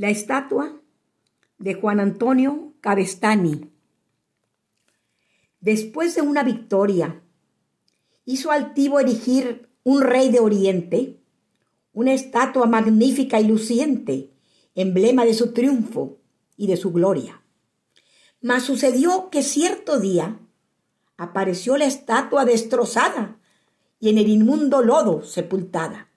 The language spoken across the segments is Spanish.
La estatua de Juan Antonio Cabestani. Después de una victoria, hizo altivo erigir un rey de Oriente, una estatua magnífica y luciente, emblema de su triunfo y de su gloria. Mas sucedió que cierto día apareció la estatua destrozada y en el inmundo lodo sepultada.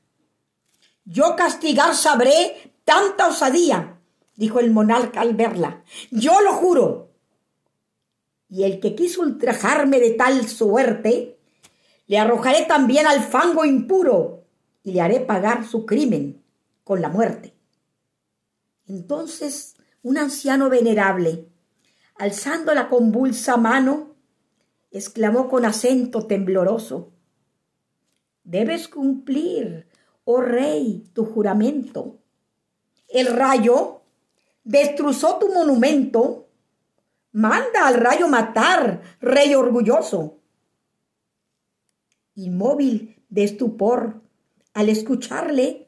Yo castigar sabré tanta osadía, dijo el monarca al verla. Yo lo juro. Y el que quiso ultrajarme de tal suerte, le arrojaré también al fango impuro y le haré pagar su crimen con la muerte. Entonces un anciano venerable, alzando la convulsa mano, exclamó con acento tembloroso, Debes cumplir, oh rey, tu juramento. El rayo destrozó tu monumento. Manda al rayo matar, rey orgulloso. Inmóvil de estupor, al escucharle,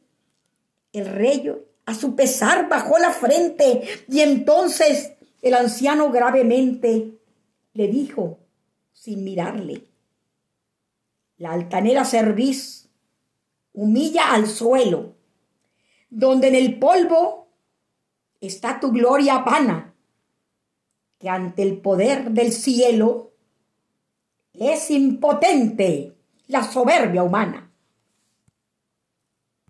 el rey a su pesar bajó la frente y entonces el anciano gravemente le dijo, sin mirarle, la altanera cerviz humilla al suelo, donde en el polvo está tu gloria vana, que ante el poder del cielo es impotente la soberbia humana.